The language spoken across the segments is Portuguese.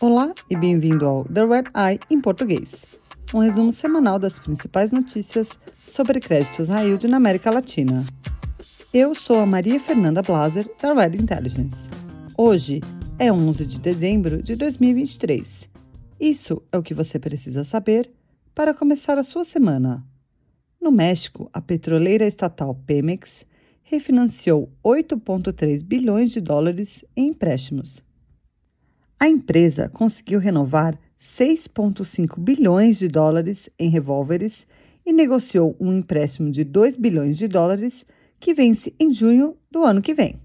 Olá e bem-vindo ao The Red Eye em português, um resumo semanal das principais notícias sobre créditos high yield na América Latina. Eu sou a Maria Fernanda Blaser, da Red Intelligence. Hoje é 11 de dezembro de 2023. Isso é o que você precisa saber para começar a sua semana. No México, a petroleira estatal Pemex refinanciou 8,3 bilhões de dólares em empréstimos. A empresa conseguiu renovar 6,5 bilhões de dólares em revólveres e negociou um empréstimo de 2 bilhões de dólares que vence em junho do ano que vem.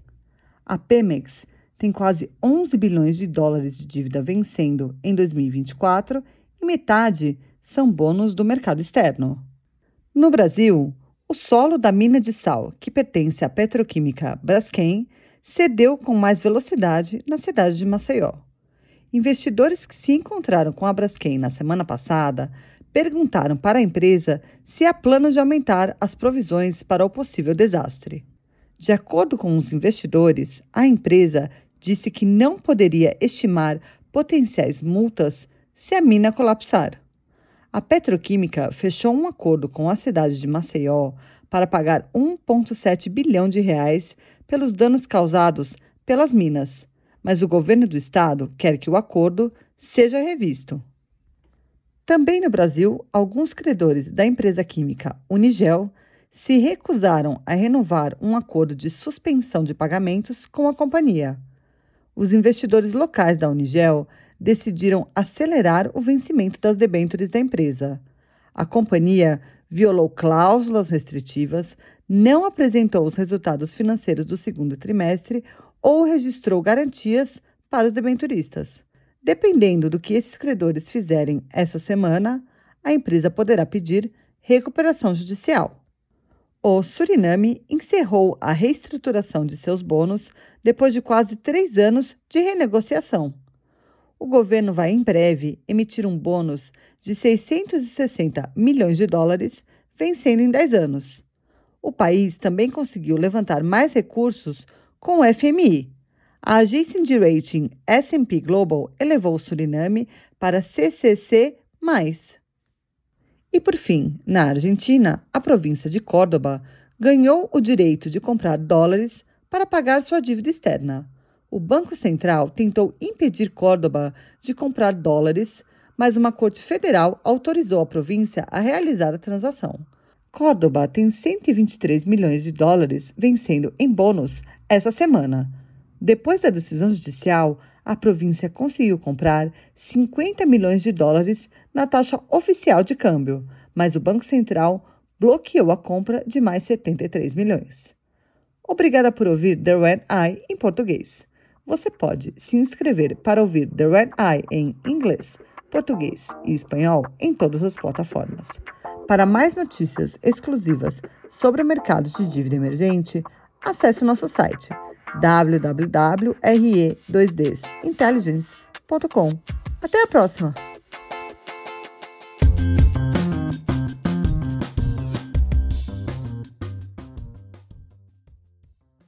A Pemex tem quase 11 bilhões de dólares de dívida vencendo em 2024 e metade são bônus do mercado externo. No Brasil, o solo da mina de sal, que pertence à petroquímica Braskem, cedeu com mais velocidade na cidade de Maceió. Investidores que se encontraram com a Braskem na semana passada perguntaram para a empresa se há plano de aumentar as provisões para o possível desastre. De acordo com os investidores, a empresa disse que não poderia estimar potenciais multas se a mina colapsar. A petroquímica fechou um acordo com a cidade de Maceió para pagar 1,7 bilhão de reais pelos danos causados pelas minas, mas o governo do estado quer que o acordo seja revisto. Também no Brasil, alguns credores da empresa química Unigel se recusaram a renovar um acordo de suspensão de pagamentos com a companhia. Os investidores locais da Unigel decidiram acelerar o vencimento das debêntures da empresa. A companhia violou cláusulas restritivas, não apresentou os resultados financeiros do segundo trimestre ou registrou garantias para os debenturistas. Dependendo do que esses credores fizerem essa semana, a empresa poderá pedir recuperação judicial. O Suriname encerrou a reestruturação de seus bônus depois de quase três anos de renegociação o governo vai em breve emitir um bônus de 660 milhões de dólares, vencendo em 10 anos. O país também conseguiu levantar mais recursos com o FMI. A agência de rating S&P Global elevou o Suriname para CCC+. E por fim, na Argentina, a província de Córdoba ganhou o direito de comprar dólares para pagar sua dívida externa o Banco Central tentou impedir Córdoba de comprar dólares, mas uma corte federal autorizou a província a realizar a transação. Córdoba tem 123 milhões de dólares vencendo em bônus essa semana. Depois da decisão judicial, a província conseguiu comprar 50 milhões de dólares na taxa oficial de câmbio, mas o Banco Central bloqueou a compra de mais 73 milhões. Obrigada por ouvir The Red Eye em português. Você pode se inscrever para ouvir The Red Eye em inglês, português e espanhol em todas as plataformas. Para mais notícias exclusivas sobre o mercado de dívida emergente, acesse nosso site www.re2dintelligence.com. Até a próxima!